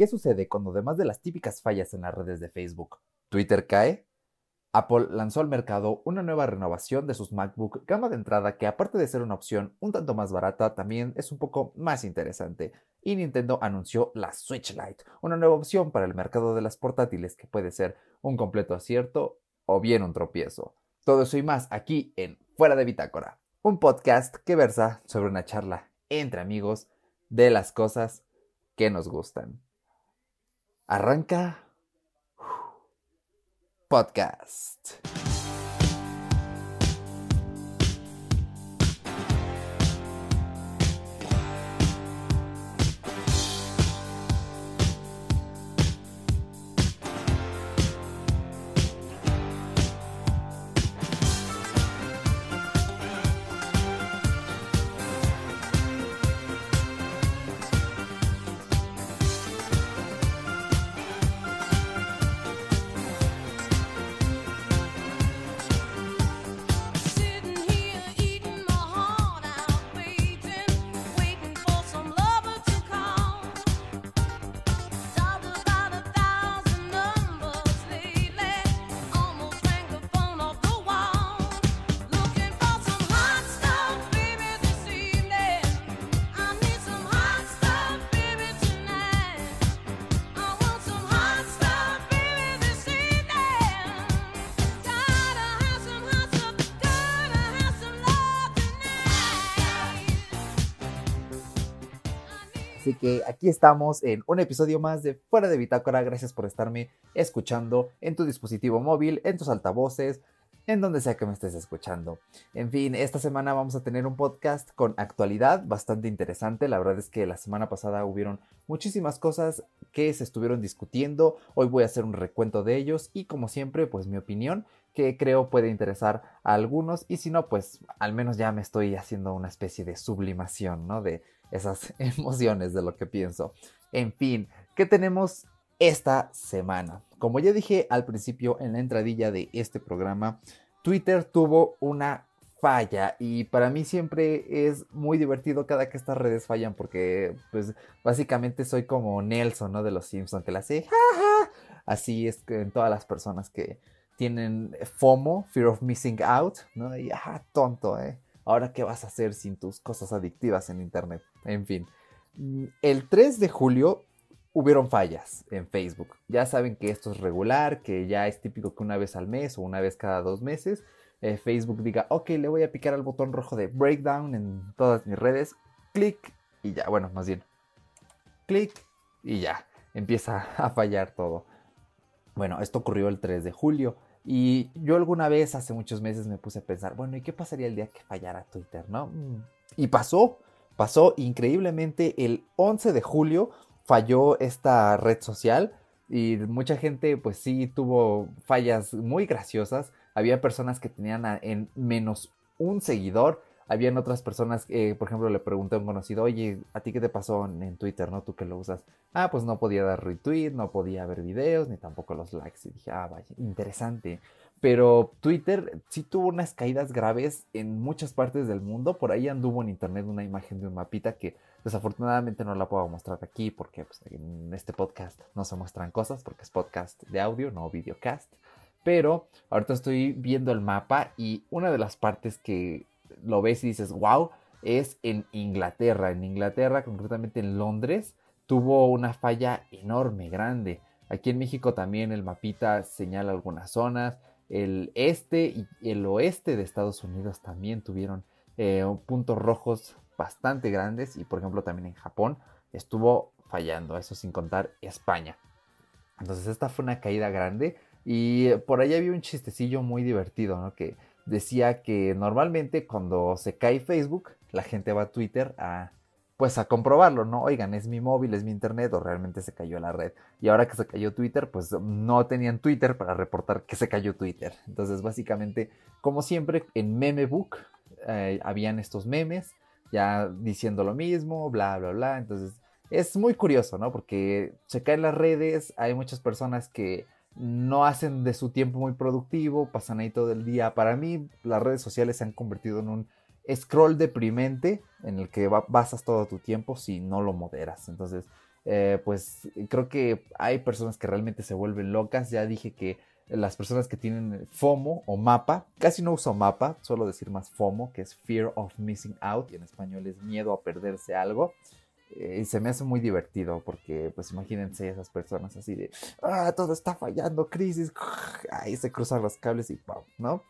¿Qué sucede cuando además de las típicas fallas en las redes de Facebook, Twitter cae? Apple lanzó al mercado una nueva renovación de sus MacBook gama de entrada que aparte de ser una opción un tanto más barata, también es un poco más interesante. Y Nintendo anunció la Switch Lite, una nueva opción para el mercado de las portátiles que puede ser un completo acierto o bien un tropiezo. Todo eso y más aquí en Fuera de Bitácora, un podcast que versa sobre una charla entre amigos de las cosas que nos gustan. Arranca podcast. Aquí estamos en un episodio más de Fuera de Bitácora. Gracias por estarme escuchando en tu dispositivo móvil, en tus altavoces, en donde sea que me estés escuchando. En fin, esta semana vamos a tener un podcast con actualidad bastante interesante. La verdad es que la semana pasada hubieron muchísimas cosas que se estuvieron discutiendo. Hoy voy a hacer un recuento de ellos y como siempre, pues mi opinión que creo puede interesar a algunos y si no, pues al menos ya me estoy haciendo una especie de sublimación, ¿no? De esas emociones de lo que pienso. En fin, ¿qué tenemos esta semana? Como ya dije al principio en la entradilla de este programa, Twitter tuvo una falla y para mí siempre es muy divertido cada que estas redes fallan porque pues básicamente soy como Nelson, ¿no? De los Simpsons que la hace Así es que en todas las personas que tienen FOMO, Fear of Missing Out, ¿no? Y ajá, tonto, ¿eh? Ahora, ¿qué vas a hacer sin tus cosas adictivas en Internet? En fin, mm, el 3 de julio hubieron fallas en Facebook. Ya saben que esto es regular, que ya es típico que una vez al mes o una vez cada dos meses eh, Facebook diga, ok, le voy a picar al botón rojo de breakdown en todas mis redes, clic y ya, bueno, más bien, clic y ya, empieza a fallar todo. Bueno, esto ocurrió el 3 de julio. Y yo alguna vez, hace muchos meses, me puse a pensar, bueno, ¿y qué pasaría el día que fallara Twitter, no? Mm. Y pasó, pasó increíblemente el 11 de julio falló esta red social y mucha gente pues sí tuvo fallas muy graciosas. Había personas que tenían en menos un seguidor. Habían otras personas, que, por ejemplo, le pregunté a un conocido, oye, ¿a ti qué te pasó en, Twitter, no? Tú que lo usas. Ah, pues no podía dar retweet, no podía ver videos, ni tampoco los likes. Y dije, ah, vaya, interesante. Pero Twitter sí tuvo unas caídas graves en muchas partes del mundo. Por ahí anduvo en internet una imagen de un mapita que desafortunadamente no la puedo mostrar aquí porque pues, en este podcast no se muestran cosas porque es podcast de audio, no videocast. Pero ahorita estoy viendo el mapa y una de las partes que lo ves y dices, wow, es en Inglaterra. En Inglaterra, concretamente en Londres, tuvo una falla enorme, grande. Aquí en México también el mapita señala algunas zonas el este y el oeste de Estados Unidos también tuvieron eh, puntos rojos bastante grandes y por ejemplo también en Japón estuvo fallando, eso sin contar España. Entonces esta fue una caída grande y por ahí había un chistecillo muy divertido, ¿no? Que decía que normalmente cuando se cae Facebook, la gente va a Twitter a pues a comprobarlo, ¿no? Oigan, es mi móvil, es mi internet o realmente se cayó la red. Y ahora que se cayó Twitter, pues no tenían Twitter para reportar que se cayó Twitter. Entonces, básicamente, como siempre, en Memebook eh, habían estos memes ya diciendo lo mismo, bla, bla, bla. Entonces, es muy curioso, ¿no? Porque se caen las redes, hay muchas personas que no hacen de su tiempo muy productivo, pasan ahí todo el día. Para mí, las redes sociales se han convertido en un scroll deprimente en el que basas todo tu tiempo si no lo moderas. Entonces, eh, pues creo que hay personas que realmente se vuelven locas. Ya dije que las personas que tienen FOMO o mapa, casi no uso mapa, solo decir más FOMO, que es Fear of Missing Out, y en español es miedo a perderse algo. Eh, y se me hace muy divertido porque, pues imagínense esas personas así de, ah, todo está fallando, crisis, ahí se cruzan los cables y ¡pum! ¿no?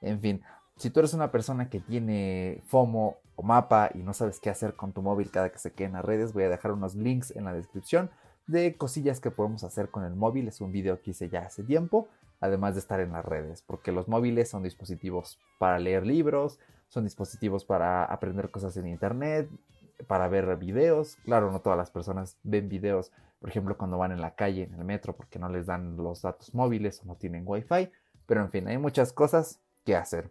En fin, si tú eres una persona que tiene FOMO o mapa y no sabes qué hacer con tu móvil cada que se quede en las redes, voy a dejar unos links en la descripción de cosillas que podemos hacer con el móvil. Es un video que hice ya hace tiempo, además de estar en las redes, porque los móviles son dispositivos para leer libros, son dispositivos para aprender cosas en internet, para ver videos. Claro, no todas las personas ven videos, por ejemplo, cuando van en la calle, en el metro, porque no les dan los datos móviles o no tienen wifi. Pero en fin, hay muchas cosas que hacer.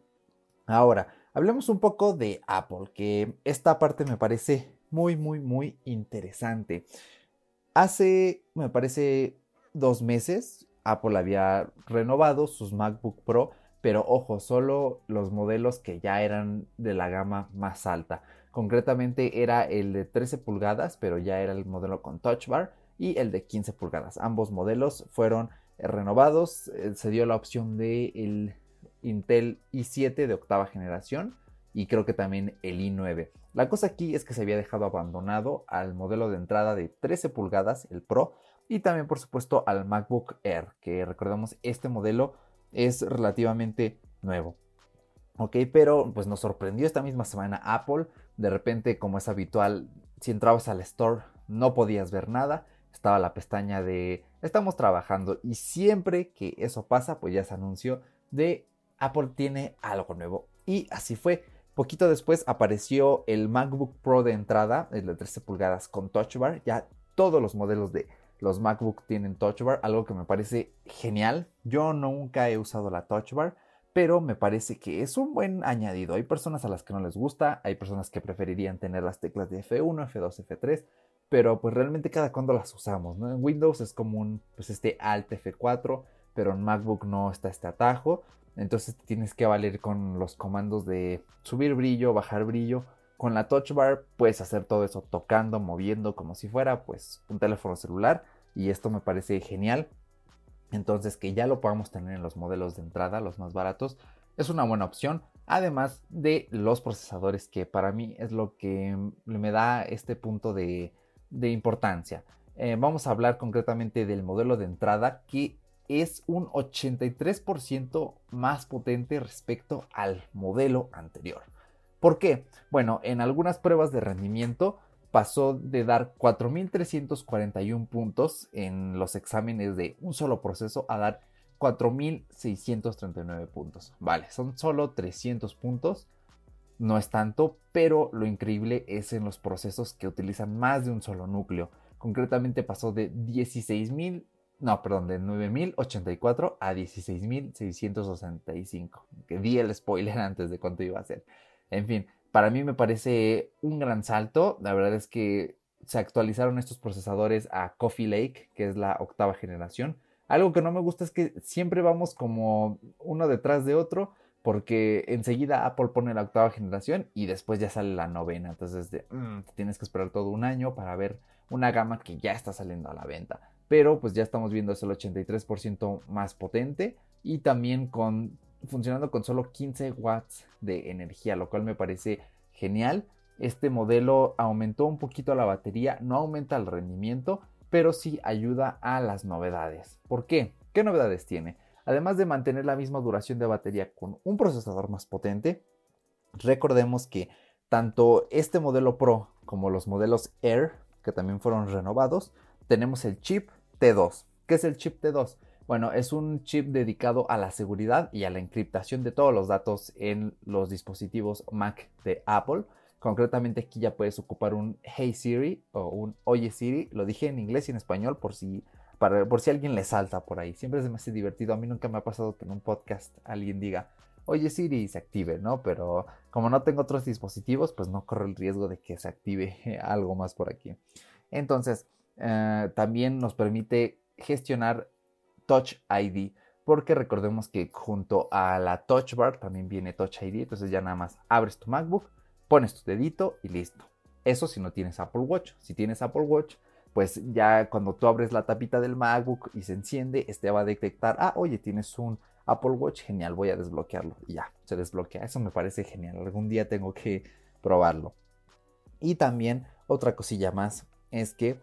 Ahora, hablemos un poco de Apple, que esta parte me parece muy, muy, muy interesante. Hace, me parece, dos meses, Apple había renovado sus MacBook Pro, pero ojo, solo los modelos que ya eran de la gama más alta. Concretamente era el de 13 pulgadas, pero ya era el modelo con Touch Bar, y el de 15 pulgadas. Ambos modelos fueron renovados. Eh, se dio la opción de el Intel i7 de octava generación y creo que también el i9. La cosa aquí es que se había dejado abandonado al modelo de entrada de 13 pulgadas, el Pro, y también por supuesto al MacBook Air, que recordemos este modelo es relativamente nuevo. Ok, pero pues nos sorprendió esta misma semana Apple. De repente, como es habitual, si entrabas al store no podías ver nada. Estaba la pestaña de estamos trabajando y siempre que eso pasa, pues ya se anunció de Apple tiene algo nuevo. Y así fue. Poquito después apareció el MacBook Pro de entrada, el de 13 pulgadas con Touch Bar. Ya todos los modelos de los MacBook tienen Touch Bar, algo que me parece genial. Yo nunca he usado la Touch Bar, pero me parece que es un buen añadido. Hay personas a las que no les gusta, hay personas que preferirían tener las teclas de F1, F2, F3, pero pues realmente cada cuando las usamos. En Windows es común pues este Alt F4, pero en MacBook no está este atajo. Entonces tienes que valer con los comandos de subir brillo, bajar brillo. Con la touch bar puedes hacer todo eso tocando, moviendo como si fuera pues un teléfono celular y esto me parece genial. Entonces que ya lo podamos tener en los modelos de entrada, los más baratos, es una buena opción. Además de los procesadores que para mí es lo que me da este punto de, importancia. Eh, vamos a hablar concretamente del modelo de entrada que es un 83% más potente respecto al modelo anterior. ¿Por qué? Bueno, en algunas pruebas de rendimiento pasó de dar 4.341 puntos en los exámenes de un solo proceso a dar 4.639 puntos. Vale, son solo 300 puntos. No es tanto, pero lo increíble es en los procesos que utilizan más de un solo núcleo. Concretamente pasó de 16.000 no, perdón, de 9.084 a 16.665. Que di el spoiler antes de cuánto iba a ser. En fin, para mí me parece un gran salto. La verdad es que se actualizaron estos procesadores a Coffee Lake, que es la octava generación. Algo que no me gusta es que siempre vamos como uno detrás de otro, porque enseguida Apple pone la octava generación y después ya sale la novena. Entonces, mm, tienes que esperar todo un año para ver una gama que ya está saliendo a la venta pero pues ya estamos viendo es el 83% más potente y también con funcionando con solo 15 watts de energía, lo cual me parece genial. Este modelo aumentó un poquito la batería, no aumenta el rendimiento, pero sí ayuda a las novedades. ¿Por qué? ¿Qué novedades tiene? Además de mantener la misma duración de batería con un procesador más potente, recordemos que tanto este modelo Pro como los modelos Air, que también fueron renovados, tenemos el chip T2. ¿Qué es el chip T2? Bueno, es un chip dedicado a la seguridad y a la encriptación de todos los datos en los dispositivos Mac de Apple. Concretamente aquí ya puedes ocupar un Hey Siri o un Oye Siri. Lo dije en inglés y en español por si, por si alguien le salta por ahí. Siempre es hace divertido. A mí nunca me ha pasado que en un podcast alguien diga Oye Siri y se active, ¿no? Pero como no tengo otros dispositivos, pues no corro el riesgo de que se active algo más por aquí. Entonces, eh, también nos permite gestionar Touch ID, porque recordemos que junto a la Touch Bar también viene Touch ID, entonces ya nada más abres tu MacBook, pones tu dedito y listo. Eso si no tienes Apple Watch. Si tienes Apple Watch, pues ya cuando tú abres la tapita del MacBook y se enciende, este va a detectar, ah, oye, tienes un Apple Watch, genial, voy a desbloquearlo. Y ya, se desbloquea. Eso me parece genial. Algún día tengo que probarlo. Y también otra cosilla más es que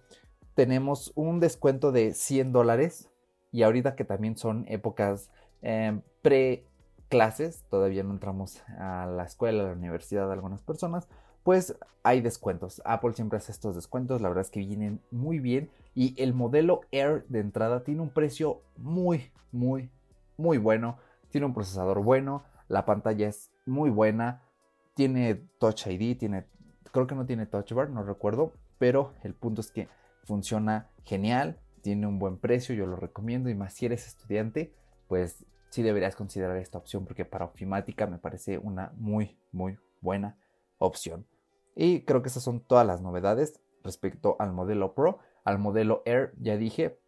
tenemos un descuento de 100 dólares. Y ahorita que también son épocas eh, pre-clases, todavía no entramos a la escuela, a la universidad de algunas personas, pues hay descuentos. Apple siempre hace estos descuentos, la verdad es que vienen muy bien y el modelo Air de entrada tiene un precio muy, muy, muy bueno. Tiene un procesador bueno, la pantalla es muy buena, tiene Touch ID, tiene, creo que no tiene Touch Bar, no recuerdo, pero el punto es que funciona genial, tiene un buen precio, yo lo recomiendo y más si eres estudiante, pues sí deberías considerar esta opción porque para ofimática me parece una muy, muy buena opción. Y creo que esas son todas las novedades respecto al modelo Pro. Al modelo Air, ya dije,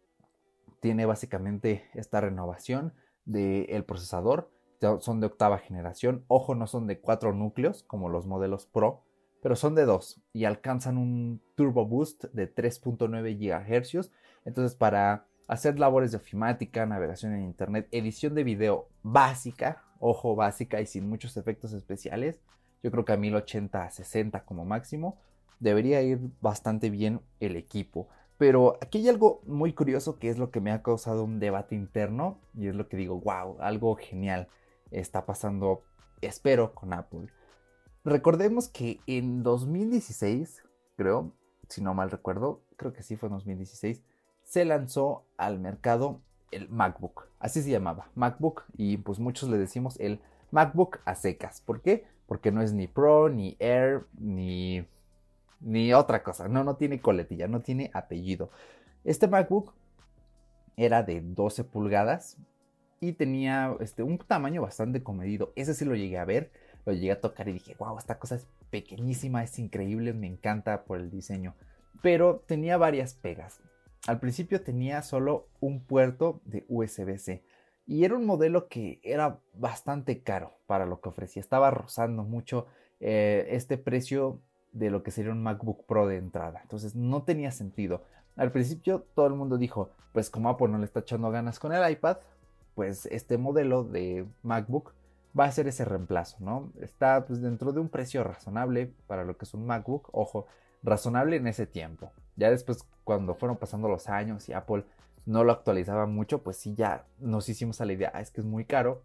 tiene básicamente esta renovación del procesador. Son de octava generación. Ojo, no son de cuatro núcleos como los modelos Pro, pero son de dos y alcanzan un turbo boost de 3.9 GHz. Entonces, para hacer labores de ofimática, navegación en Internet, edición de video básica, ojo, básica y sin muchos efectos especiales, yo creo que a 1080 a 60 como máximo. Debería ir bastante bien el equipo. Pero aquí hay algo muy curioso que es lo que me ha causado un debate interno y es lo que digo, wow, algo genial está pasando, espero, con Apple. Recordemos que en 2016, creo, si no mal recuerdo, creo que sí fue en 2016, se lanzó al mercado el MacBook. Así se llamaba, MacBook, y pues muchos le decimos el MacBook a secas. ¿Por qué? porque no es ni Pro, ni Air, ni, ni otra cosa. No, no tiene coletilla, no tiene apellido. Este MacBook era de 12 pulgadas y tenía este, un tamaño bastante comedido. Ese sí lo llegué a ver, lo llegué a tocar y dije, wow, esta cosa es pequeñísima, es increíble, me encanta por el diseño. Pero tenía varias pegas. Al principio tenía solo un puerto de USB-C y era un modelo que era bastante caro para lo que ofrecía. Estaba rozando mucho eh, este precio de lo que sería un MacBook Pro de entrada. Entonces no tenía sentido. Al principio todo el mundo dijo, pues como Apple no le está echando ganas con el iPad, pues este modelo de MacBook va a ser ese reemplazo, ¿no? Está pues dentro de un precio razonable para lo que es un MacBook, ojo, razonable en ese tiempo. Ya después cuando fueron pasando los años y Apple no lo actualizaba mucho, pues sí ya nos hicimos a la idea, ah, es que es muy caro,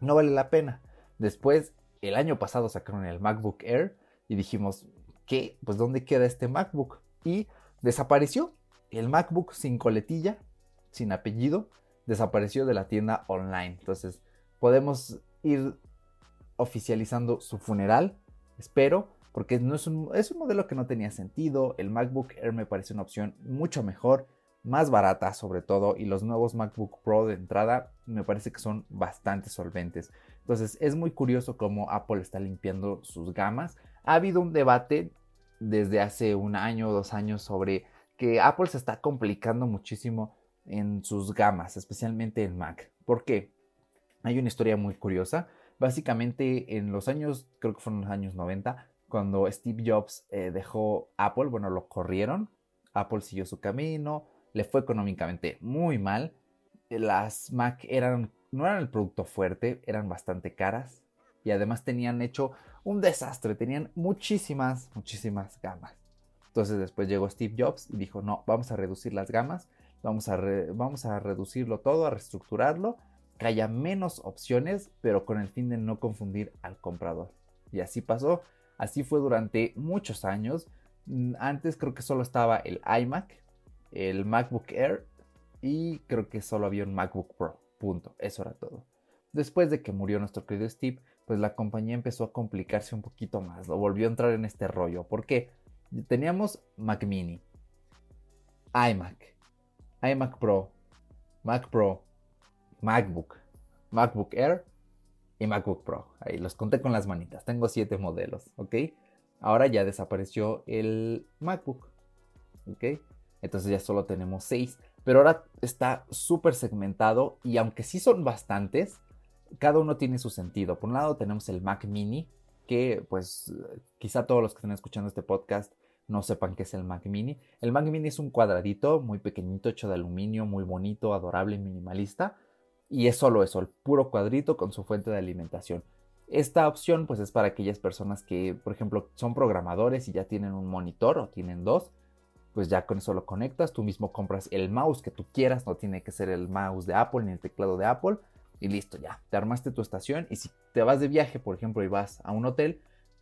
no vale la pena. Después, el año pasado sacaron el MacBook Air y dijimos, ¿qué? Pues ¿dónde queda este MacBook? Y desapareció. El MacBook sin coletilla, sin apellido, desapareció de la tienda online. Entonces, podemos ir oficializando su funeral, espero, porque no es un, es un modelo que no tenía sentido. El MacBook Air me parece una opción mucho mejor más barata sobre todo y los nuevos MacBook Pro de entrada me parece que son bastante solventes. Entonces es muy curioso cómo Apple está limpiando sus gamas. Ha habido un debate desde hace un año o dos años sobre que Apple se está complicando muchísimo en sus gamas, especialmente en Mac. ¿Por qué? Hay una historia muy curiosa. Básicamente en los años, creo que fueron los años 90, cuando Steve Jobs eh, dejó Apple, bueno, lo corrieron, Apple siguió su camino, le fue económicamente muy mal. Las Mac eran, no eran el producto fuerte, eran bastante caras y además tenían hecho un desastre, tenían muchísimas, muchísimas gamas. Entonces después llegó Steve Jobs y dijo, no, vamos a reducir las gamas, vamos a, vamos a reducirlo todo, a reestructurarlo, que haya menos opciones, pero con el fin de no confundir al comprador. Y así pasó, así fue durante muchos años. Mm, antes creo que solo estaba el iMac, el MacBook Air y creo que solo había un MacBook Pro. Punto. Eso era todo. Después de que murió nuestro querido Steve, pues la compañía empezó a complicarse un poquito más. Lo volvió a entrar en este rollo. ¿Por qué? Teníamos Mac Mini, iMac, iMac Pro, Mac Pro, MacBook, MacBook Air y MacBook Pro. Ahí los conté con las manitas. Tengo siete modelos, ¿ok? Ahora ya desapareció el MacBook, ¿ok? entonces ya solo tenemos 6. Pero ahora está súper segmentado y aunque sí son bastantes, cada uno tiene su sentido. Por un lado tenemos el Mac mini, que pues quizá todos los que estén escuchando este podcast no sepan qué es el Mac Mini. El Mac Mini es un cuadradito muy pequeñito, hecho de aluminio, muy bonito, adorable minimalista. Y es solo eso, el puro cuadrito con su fuente de alimentación. Esta opción pues es para aquellas personas que, por ejemplo, son programadores y ya tienen un monitor o tienen dos. Pues ya con eso lo conectas, tú mismo compras el mouse que tú quieras, no tiene que ser el mouse de Apple ni el teclado de Apple. Y listo, ya, te armaste tu estación y si te vas de viaje, por ejemplo, y vas a un hotel,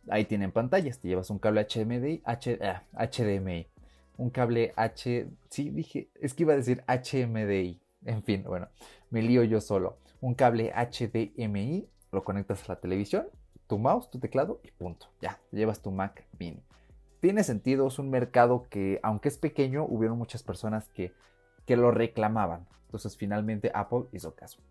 ahí tienen pantallas, te llevas un cable HDMI, HDMI, ah, un cable H, sí dije, es que iba a decir HMDI, en fin, bueno, me lío yo solo, un cable HDMI, lo conectas a la televisión, tu mouse, tu teclado y punto, ya, llevas tu Mac Mini. Tiene sentido, es un mercado que, aunque es pequeño, hubieron muchas personas que, que lo reclamaban. Entonces finalmente Apple hizo caso.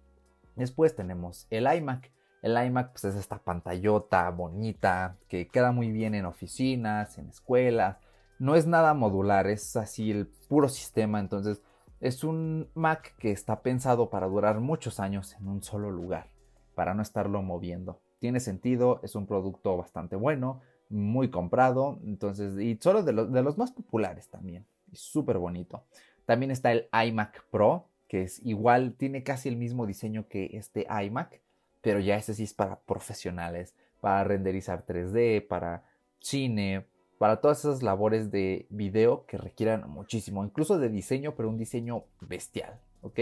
Después tenemos el iMac. El iMac pues, es esta pantallota bonita que queda muy bien en oficinas, en escuelas. No es nada modular, es así el puro sistema. Entonces es un Mac que está pensado para durar muchos años en un solo lugar, para no estarlo moviendo. Tiene sentido, es un producto bastante bueno, muy comprado, entonces, y solo de, los más populares también, y súper bonito. También está el iMac Pro, que es igual, tiene casi el mismo diseño que este iMac, pero ya ese sí es para profesionales, para renderizar 3D, para cine, para todas esas labores de video que requieran muchísimo, incluso de diseño, pero un diseño bestial, ¿ok?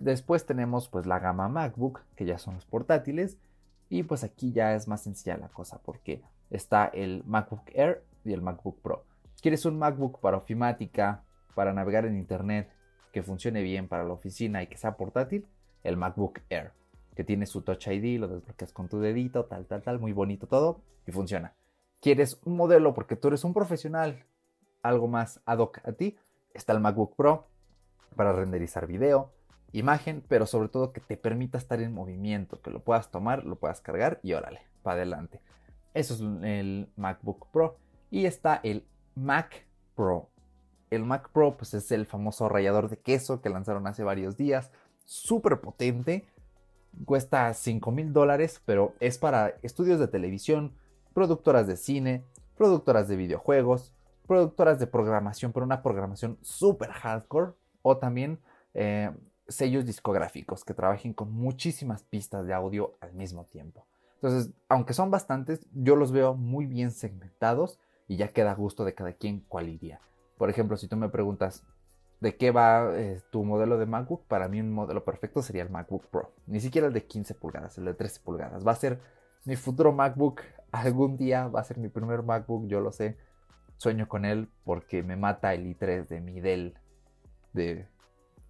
Después tenemos pues la gama MacBook, que ya son los portátiles, y pues aquí ya es más sencilla la cosa, porque está el MacBook Air y el MacBook Pro. ¿Quieres un MacBook para ofimática, para navegar en Internet, que funcione bien para la oficina y que sea portátil? El MacBook Air que tiene su Touch ID, lo desbloqueas con tu dedito, tal, tal, tal, muy bonito todo y funciona. ¿Quieres un modelo porque tú eres un profesional, algo más ad hoc a ti? Está el MacBook Pro para renderizar video, imagen, pero sobre todo que te permita estar en movimiento, que lo puedas tomar, lo puedas cargar y órale, para adelante. Eso es el MacBook Pro. Y está el Mac Pro. El Mac Pro pues es el famoso rallador de queso que lanzaron hace varios días. Súper potente Cuesta 5 mil dólares, pero es para estudios de televisión, productoras de cine, productoras de videojuegos, productoras de programación, pero una programación súper hardcore, o también eh, sellos discográficos que trabajen con muchísimas pistas de audio al mismo tiempo. Entonces, aunque son bastantes, yo los veo muy bien segmentados y ya queda gusto de cada quien cuál iría. Por ejemplo, si tú me preguntas, de qué va eh, tu modelo de MacBook, para mí un modelo perfecto sería el MacBook Pro. Ni siquiera el de 15 pulgadas, el de 13 pulgadas. Va a ser mi futuro MacBook. Algún día va a ser mi primer MacBook, yo lo sé. Sueño con él porque me mata el i3 de mi Dell. De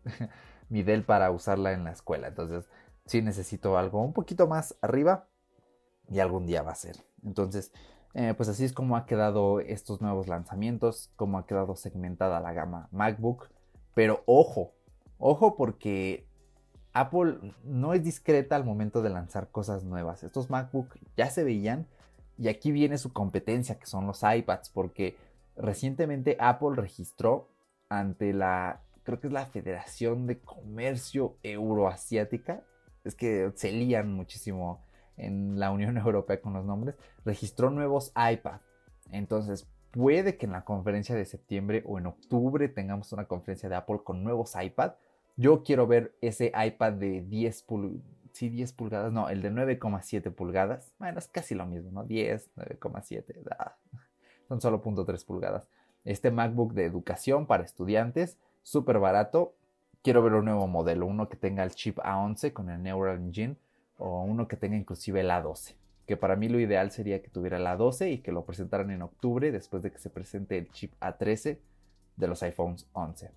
para usarla en la escuela. Entonces, sí necesito algo un poquito más arriba. Y algún día va a ser. Entonces, eh, pues así es como ha quedado estos nuevos lanzamientos, como ha quedado segmentada la gama MacBook. Pero ojo, ojo porque Apple no es discreta al momento de lanzar cosas nuevas. Estos MacBook ya se veían y aquí viene su competencia, que son los iPads, porque recientemente Apple registró ante la, creo que es la Federación de Comercio Euroasiática, es que se lían muchísimo en la Unión Europea con los nombres, registró nuevos iPads. Entonces, puede que en la conferencia de septiembre o en octubre tengamos una conferencia de Apple con nuevos iPad. Yo quiero ver ese iPad de 10 pulgadas. Sí, 10 pulgadas, no, el de 9,7 pulgadas. Bueno, es casi lo mismo, ¿no? 10, 9,7. Son solo 0.3 pulgadas. Este MacBook de educación para estudiantes, súper barato. Quiero ver un nuevo modelo, uno que tenga el chip A11 con el Neural Engine o uno que tenga inclusive el A12 que para mí lo ideal sería que tuviera la 12 y que lo presentaran en octubre después de que se presente el chip A13 de los iPhones 11.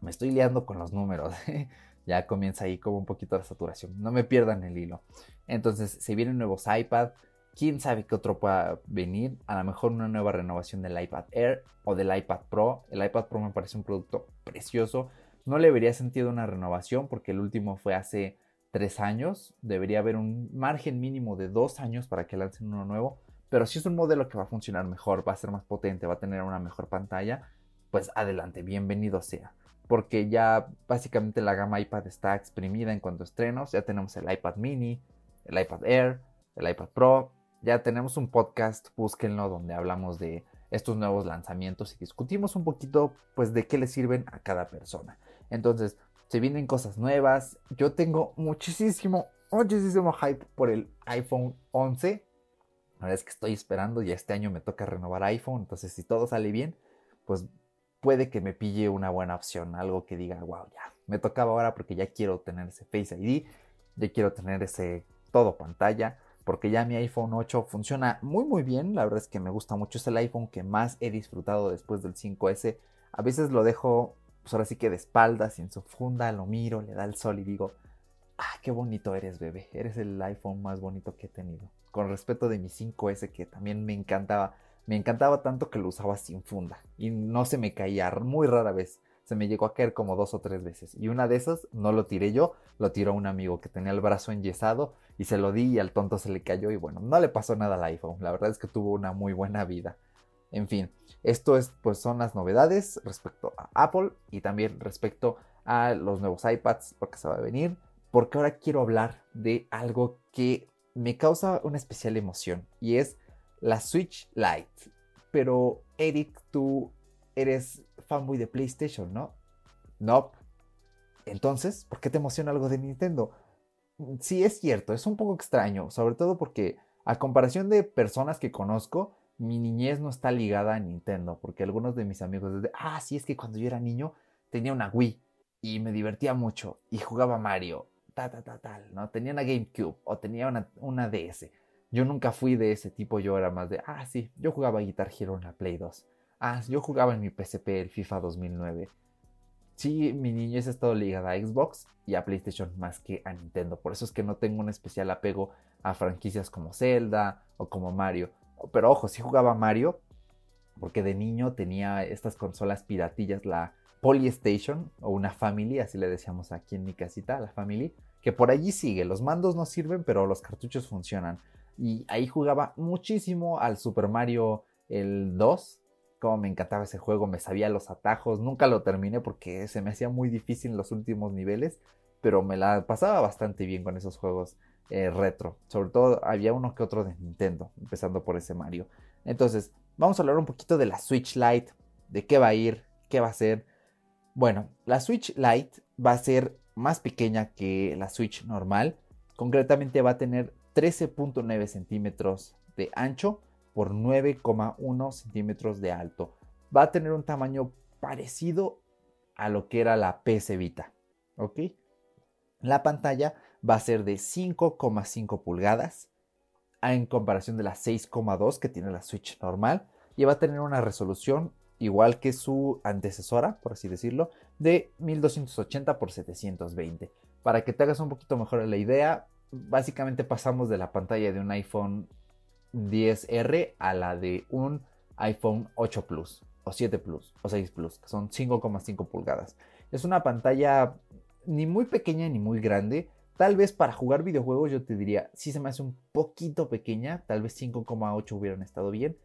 Me estoy liando con los números, ¿eh? Ya comienza ahí como un poquito la saturación, no me pierdan el hilo. Entonces, se vienen nuevos iPad, quién sabe qué otro pueda venir, a lo mejor una nueva renovación del iPad Air o del iPad Pro. El iPad Pro me parece un producto precioso, no le vería sentido una renovación porque el último fue hace tres años, debería haber un margen mínimo de dos años para que lancen uno nuevo, pero si es un modelo que va a funcionar mejor, va a ser más potente, va a tener una mejor pantalla, pues adelante, bienvenido sea. Porque ya básicamente la gama iPad está exprimida en cuanto a estrenos, ya tenemos el iPad mini, el iPad Air, el iPad Pro, ya tenemos un podcast, búsquenlo, donde hablamos de estos nuevos lanzamientos y discutimos un poquito pues de qué le sirven a cada persona. Entonces, se vienen cosas nuevas. Yo tengo muchísimo, muchísimo hype por el iPhone 11. La verdad es que estoy esperando, y este año me toca renovar iPhone, entonces si todo sale bien, pues puede que me pille una buena opción, algo que diga, wow, ya, me tocaba ahora porque ya quiero tener ese Face ID, ya quiero tener ese todo pantalla, porque ya mi iPhone 8 funciona muy muy bien, la verdad es que me gusta mucho, es el iPhone que más he disfrutado después del 5S, a veces lo dejo, pues ahora sí que de espaldas, en su funda, lo miro, le da el sol y digo, ah, qué bonito eres bebé, eres el iPhone más bonito que he tenido, con respeto de mi 5S que también me encantaba, me encantaba tanto que lo usaba sin funda y no se me caía muy rara vez. Se me llegó a caer como dos o tres veces. Y una de esas no lo tiré yo, lo tiró un amigo que tenía el brazo enyesado y se lo di y al tonto se le cayó y bueno, no le pasó nada al iPhone. La verdad es que tuvo una muy buena vida. En fin, esto es, pues son las novedades respecto a Apple y también respecto a los nuevos iPads, porque se va a venir. Porque ahora quiero hablar de algo que me causa una especial emoción y es la Switch Lite. Pero Eric, tú eres fanboy de PlayStation, ¿no? No. Entonces, ¿por qué te emociona algo de Nintendo? Sí, es cierto, es un poco extraño, sobre todo porque a comparación de personas que conozco, mi niñez no está ligada a Nintendo, porque algunos de mis amigos desde, ah, sí, es que cuando yo era niño tenía una Wii y me divertía mucho y jugaba Mario, tal, tal, tal, ¿no? Tenía una GameCube o tenía una, una DS. Yo nunca fui de ese tipo, yo era más de, ah, sí, yo jugaba Guitar Hero en la Play 2. Ah, yo jugaba en mi PSP el FIFA 2009. Sí, mi niñez ha estado ligada a Xbox y a PlayStation más que a Nintendo. Por eso es que no tengo un especial apego a franquicias como Zelda o como Mario. Pero ojo, sí jugaba Mario porque de niño tenía estas consolas piratillas, la Polystation o una Family, así le decíamos aquí en mi casita, la Family, que por allí sigue. Los mandos no sirven, pero los cartuchos funcionan. Y ahí jugaba muchísimo al Super Mario el 2. Como me encantaba ese juego, me sabía los atajos. Nunca lo terminé porque se me hacía muy difícil en los últimos niveles. Pero me la pasaba bastante bien con esos juegos eh, retro. Sobre todo había uno que otro de Nintendo, empezando por ese Mario. Entonces, vamos a hablar un poquito de la Switch Lite, de qué va a ir, qué va a ser. Bueno, la Switch Lite va a ser más pequeña que la Switch normal. Concretamente va a tener 13.9 centímetros de ancho por 9,1 centímetros de alto. Va a tener un tamaño parecido a lo que era la PS Vita. ¿Ok? La pantalla va a ser de 5,5 pulgadas en comparación de las 6,2 que tiene la Switch normal y va a tener una resolución igual que su antecesora, por así decirlo, de 1280 x 720. Para que te hagas un poquito mejor la idea, básicamente pasamos de la pantalla de un iPhone 10R a la de un iPhone 8 Plus o 7 Plus o 6 Plus, que son 5,5 pulgadas. Es una pantalla ni muy pequeña ni muy grande. Tal vez para jugar videojuegos yo te diría, si se me hace un poquito pequeña, tal vez 5,8 hubieran estado bien,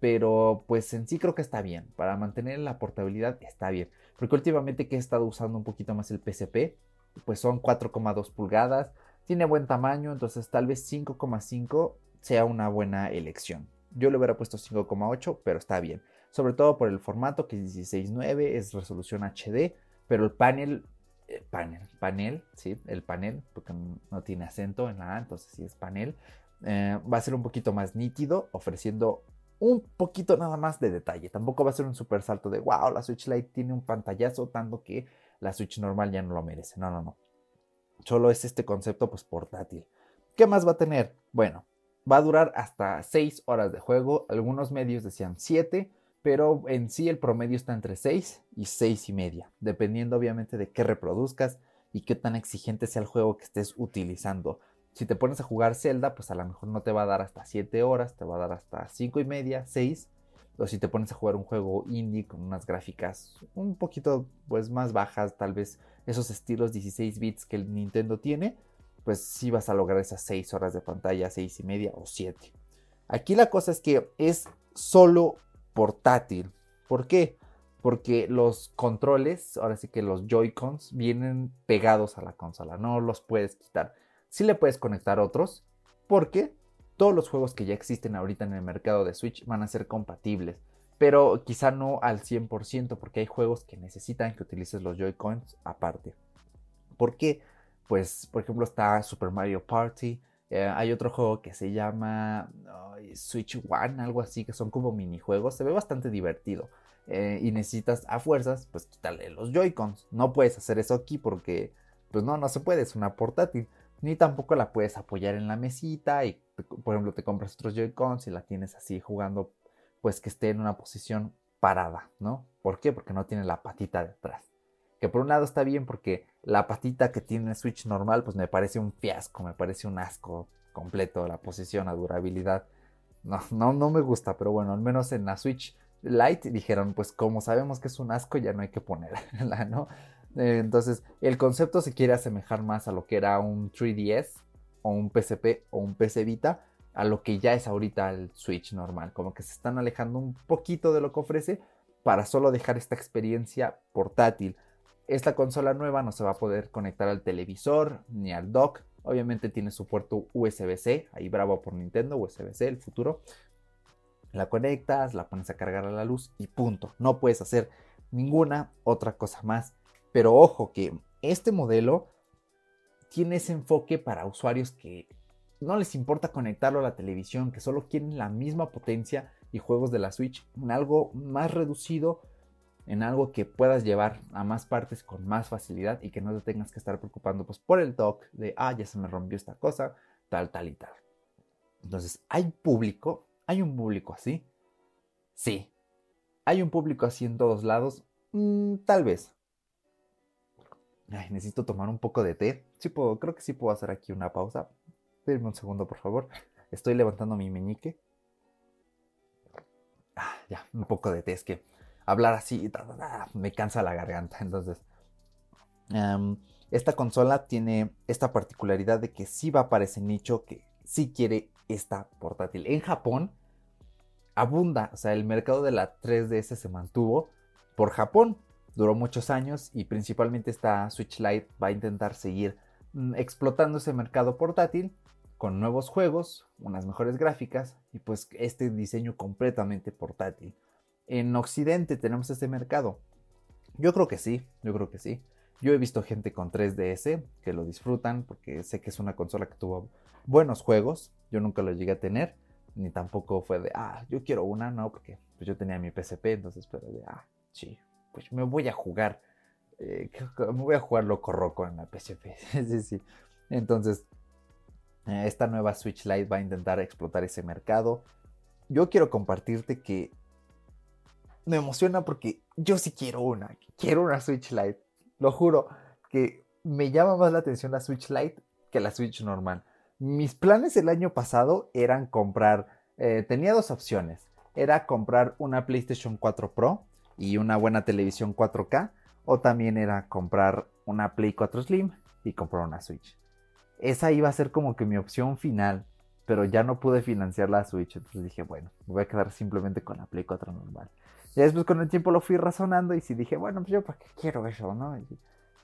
pero pues en sí creo que está bien. Para mantener la portabilidad está bien. Porque últimamente que he estado usando un poquito más el PSP, pues son 4,2 pulgadas tiene buen tamaño, entonces tal vez 5,5 sea una buena elección. Yo le hubiera puesto 5,8, pero está bien. Sobre todo por el formato que es 16.9, es resolución HD, pero el panel, el eh, panel, panel, sí, el panel, porque no tiene acento en la A, entonces sí es panel, eh, va a ser un poquito más nítido, ofreciendo un poquito nada más de detalle. Tampoco va a ser un super salto de wow, la Switch Lite tiene un pantallazo tanto que la Switch normal ya no lo merece. No, no, no. Solo es este concepto pues portátil. ¿Qué más va a tener? Bueno, va a durar hasta 6 horas de juego. Algunos medios decían 7, pero en sí el promedio está entre 6 y 6 y media, dependiendo obviamente de qué reproduzcas y qué tan exigente sea el juego que estés utilizando. Si te pones a jugar Zelda, pues a lo mejor no te va a dar hasta 7 horas, te va a dar hasta 5 y media, 6. O si te pones a jugar un juego indie con unas gráficas un poquito pues más bajas, tal vez esos estilos 16 bits que el Nintendo tiene, pues sí vas a lograr esas 6 horas de pantalla, 6 y media o 7. Aquí la cosa es que es solo portátil. ¿Por qué? Porque los controles, ahora sí que los Joy-Cons, vienen pegados a la consola, no los puedes quitar. Sí le puedes conectar otros, porque todos los juegos que ya existen ahorita en el mercado de Switch van a ser compatibles. Pero quizá no al 100% porque hay juegos que necesitan que utilices los Joy-Cons aparte. ¿Por qué? Pues, por ejemplo, está Super Mario Party. Eh, hay otro juego que se llama Switch One, algo así, que son como minijuegos. Se ve bastante divertido. Eh, y necesitas a fuerzas, pues quitarle los Joy-Cons. No puedes hacer eso aquí porque, pues no, no se puede, es una portátil. Ni tampoco la puedes apoyar en la mesita y, por ejemplo, te compras otros Joy-Cons y la tienes así jugando, pues que esté en una posición parada, ¿no? ¿Por qué? Porque no tiene la patita detrás. Que por un lado está bien porque la patita que tiene el Switch normal, pues me parece un fiasco, me parece un asco completo la posición, la durabilidad. No, no, no me gusta, pero bueno, al menos en la Switch Lite dijeron, pues como sabemos que es un asco, ya no hay que ponerla, ¿no? Eh, entonces, el concepto se quiere asemejar más a lo que era un 3DS o un PSP o un PC Vita, a lo que ya es ahorita el Switch normal. Como que se están alejando un poquito de lo que ofrece para solo dejar esta experiencia portátil. Esta consola nueva no se va a poder conectar al televisor ni al dock. Obviamente tiene su puerto USB-C, ahí bravo por Nintendo, USB-C, el futuro la conectas, la pones a cargar a la luz y punto. No puedes hacer ninguna otra cosa más. Pero ojo que este modelo tiene ese enfoque para usuarios que no les importa conectarlo a la televisión, que solo quieren la misma potencia y juegos de la Switch en algo más reducido, en algo que puedas llevar a más partes con más facilidad y que no te tengas que estar preocupando pues, por el dock de, ah, ya se me rompió esta cosa, tal, tal y tal. Entonces, hay público ¿Hay un público así? Sí. ¿Hay un público así en todos lados? Mm, tal vez. Necesito tomar un poco de té. Sí puedo, creo que sí puedo hacer aquí una pausa. Denme un segundo, por favor. Estoy levantando mi meñique. Ah, ya, un poco de té. Es que hablar así me cansa la garganta. Entonces, esta consola tiene esta particularidad de que sí va para ese nicho que sí quiere esta portátil. En Japón abunda, o sea, el mercado de la 3DS se mantuvo por Japón. Duró muchos años y principalmente esta Switch Lite va a intentar seguir mm, explotando ese mercado portátil con nuevos juegos, unas mejores gráficas y pues este diseño completamente portátil. En Occidente tenemos este mercado. Yo creo que sí, yo creo que sí. Yo he visto gente con 3DS que lo disfrutan porque sé que es una consola que tuvo buenos juegos. Yo nunca lo llegué a tener, ni tampoco fue de, ah, yo quiero una, no, porque pues yo tenía mi PSP, entonces fue de, ah, sí, pues me voy a jugar, eh, me voy a jugar loco roco en la PSP. sí, sí. Entonces, esta nueva Switch Lite va a intentar explotar ese mercado. Yo quiero compartirte que me emociona porque yo sí quiero una, quiero una Switch Lite. Lo juro que me llama más la atención la Switch Lite que la Switch normal. Mis planes el año pasado eran comprar, eh, tenía dos opciones. Era comprar una PlayStation 4 Pro y una buena televisión 4K. O también era comprar una Play 4 Slim y comprar una Switch. Esa iba a ser como que mi opción final. Pero ya no pude financiar la Switch. Entonces dije, bueno, me voy a quedar simplemente con la Play 4 normal. Y después con el tiempo lo fui razonando y sí dije, bueno, pues yo para qué quiero eso, ¿no?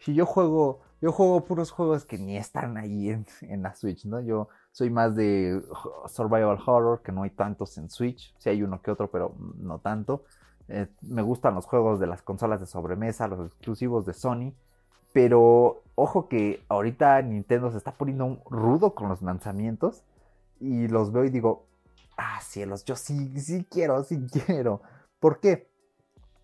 si yo juego, yo juego puros juegos que ni están ahí en, la Switch, ¿no? Yo soy más de survival horror, que no hay tantos en Switch, sí hay uno que otro, pero no tanto. Eh, me gustan los juegos de las consolas de sobremesa, los exclusivos de Sony, pero ojo que ahorita Nintendo se está poniendo rudo con los lanzamientos y los veo y digo, ah, cielos, yo sí, sí quiero, sí quiero. ¿Por qué?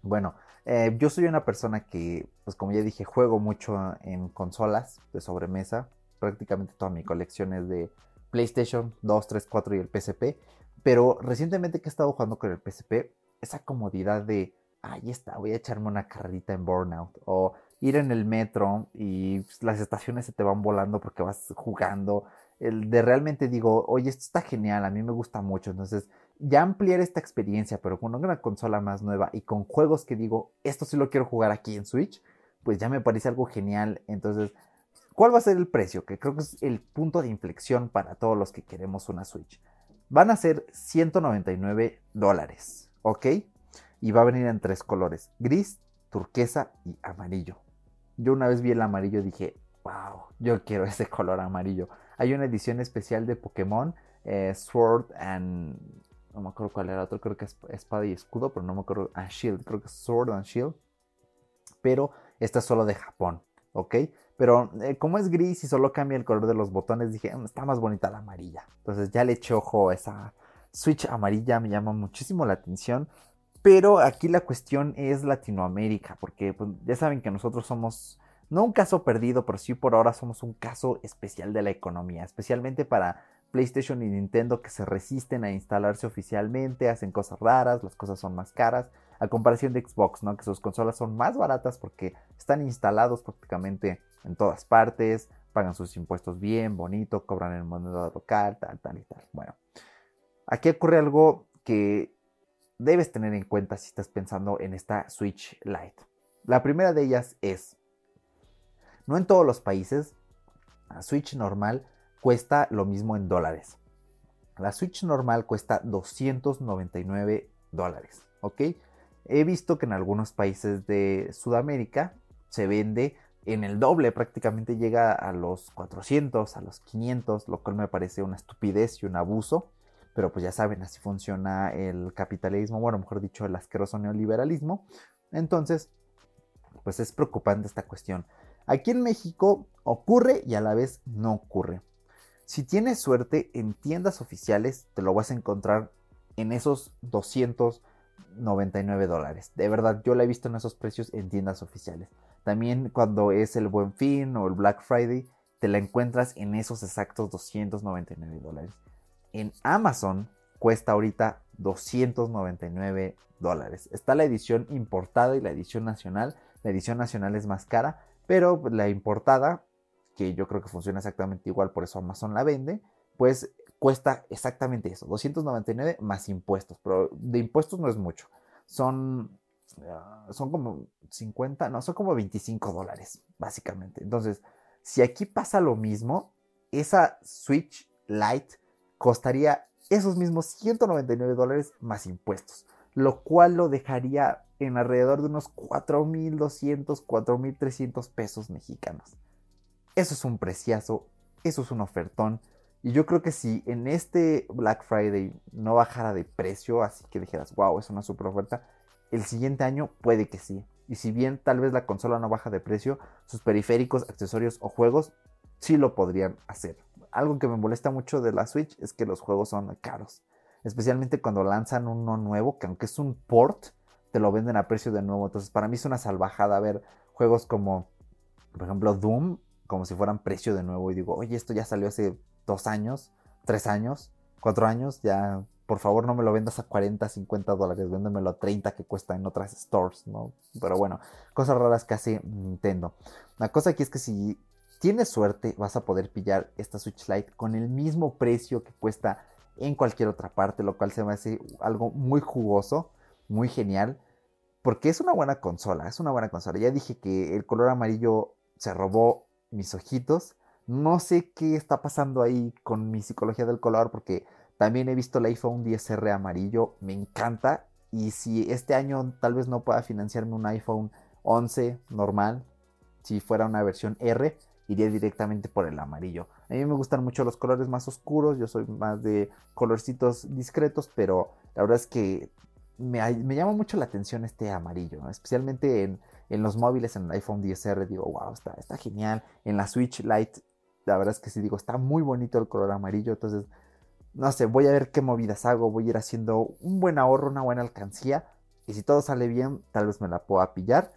Bueno, eh, yo soy una persona que, pues como ya dije, juego mucho en consolas de sobremesa. Prácticamente toda mi colección es de PlayStation 2, 3, 4 y el PSP. Pero recientemente que he estado jugando con el PSP, esa comodidad de, ahí está, voy a echarme una carrerita en Burnout. O ir en el metro y pues, las estaciones se te van volando porque vas jugando. El de realmente digo, oye, esto está genial, a mí me gusta mucho. Entonces, ya ampliar esta experiencia, pero con una consola más nueva y con juegos que digo, esto sí lo quiero jugar aquí en Switch, pues ya me parece algo genial. Entonces, ¿cuál va a ser el precio? Que creo que es el punto de inflexión para todos los que queremos una Switch. Van a ser 199 dólares, ¿ok? Y va a venir en tres colores, gris, turquesa y amarillo. Yo una vez vi el amarillo y dije, wow, yo quiero ese color amarillo. Hay una edición especial de Pokémon, eh, Sword and no me acuerdo cuál era otro, creo que es espada y escudo, pero no me acuerdo, ah, Shield, creo que es Sword and Shield, pero esta es solo de Japón, ¿ok? Pero eh, como es gris y solo cambia el color de los botones, dije, mm, está más bonita la amarilla. Entonces ya le eché ojo esa Switch amarilla, me llama muchísimo la atención. Pero aquí la cuestión es Latinoamérica, porque pues, ya saben que nosotros somos, no un caso perdido, pero sí por ahora somos un caso especial de la economía, especialmente para PlayStation y Nintendo que se resisten a instalarse oficialmente, hacen cosas raras, las cosas son más caras, a comparación de Xbox, ¿no? Que sus consolas son más baratas porque están instalados prácticamente en todas partes, pagan sus impuestos bien, bonito, cobran en moneda local, tal, tal y tal. Bueno, aquí ocurre algo que debes tener en cuenta si estás pensando en esta Switch Lite. La primera de ellas es, no en todos los países, la Switch normal cuesta lo mismo en dólares. La Switch normal cuesta 299 dólares, ¿ok? He visto que en algunos países de Sudamérica se vende en el doble, prácticamente llega a los 400, a los 500, lo cual me parece una estupidez y un abuso. Pero pues ya saben, así funciona el capitalismo, bueno, mejor dicho, el asqueroso neoliberalismo. Entonces, pues es preocupante esta cuestión. Aquí en México ocurre y a la vez no ocurre. Si tienes suerte en tiendas oficiales, te lo vas a encontrar en esos 299 dólares. De verdad, yo la he visto en esos precios en tiendas oficiales. También cuando es el Buen Fin o el Black Friday, te la encuentras en esos exactos 299 dólares. En Amazon cuesta ahorita 299 dólares. Está la edición importada y la edición nacional. La edición nacional es más cara, pero la importada que yo creo que funciona exactamente igual, por eso Amazon la vende, pues cuesta exactamente eso, 299 más impuestos, pero de impuestos no es mucho, son, ah, son como 50, no, son como 25 dólares, básicamente. Entonces, si aquí pasa lo mismo, esa Switch Lite costaría esos mismos 199 dólares más impuestos, lo cual lo dejaría en alrededor de unos 4.200, 4.300 pesos mexicanos. Eso es un preciazo, eso es un ofertón. Y yo creo que si en este Black Friday no bajara de precio, así que dijeras, wow, es una super oferta, el siguiente año puede que sí. Y si bien tal vez la consola no baja de precio, sus periféricos, accesorios o juegos sí lo podrían hacer. Algo que me molesta mucho de la Switch es que los juegos son caros. Especialmente cuando lanzan uno nuevo, que aunque es un port, te lo venden a precio de nuevo. Entonces para mí es una salvajada ver juegos como, por ejemplo, Doom como si fueran precio de nuevo y digo, oye, esto ya salió hace dos años, tres años, cuatro años, ya por favor no me lo vendas a 40, 50 dólares, véndemelo a 30 que cuesta en otras stores, ¿no? Pero bueno, cosas raras que hace Nintendo. La cosa aquí es que si tienes suerte vas a poder pillar esta Switch Lite con el mismo precio que cuesta en cualquier otra parte, lo cual se me hace algo muy jugoso, muy genial, porque es una buena consola, es una buena consola. Ya dije que el color amarillo se robó mis ojitos. No sé qué está pasando ahí con mi psicología del color porque también he visto el iPhone 10R amarillo, me encanta. Y si este año tal vez no pueda financiarme un iPhone 11 normal, si fuera una versión R, iría directamente por el amarillo. A mí me gustan mucho los colores más oscuros, yo soy más de colorcitos discretos, pero la verdad es que me, me llama mucho la atención este amarillo, especialmente en, en los móviles, en el iPhone 10R, digo, wow, está, está genial. En la Switch Lite, la verdad es que sí, digo, está muy bonito el color amarillo. Entonces, no sé, voy a ver qué movidas hago. Voy a ir haciendo un buen ahorro, una buena alcancía. Y si todo sale bien, tal vez me la pueda pillar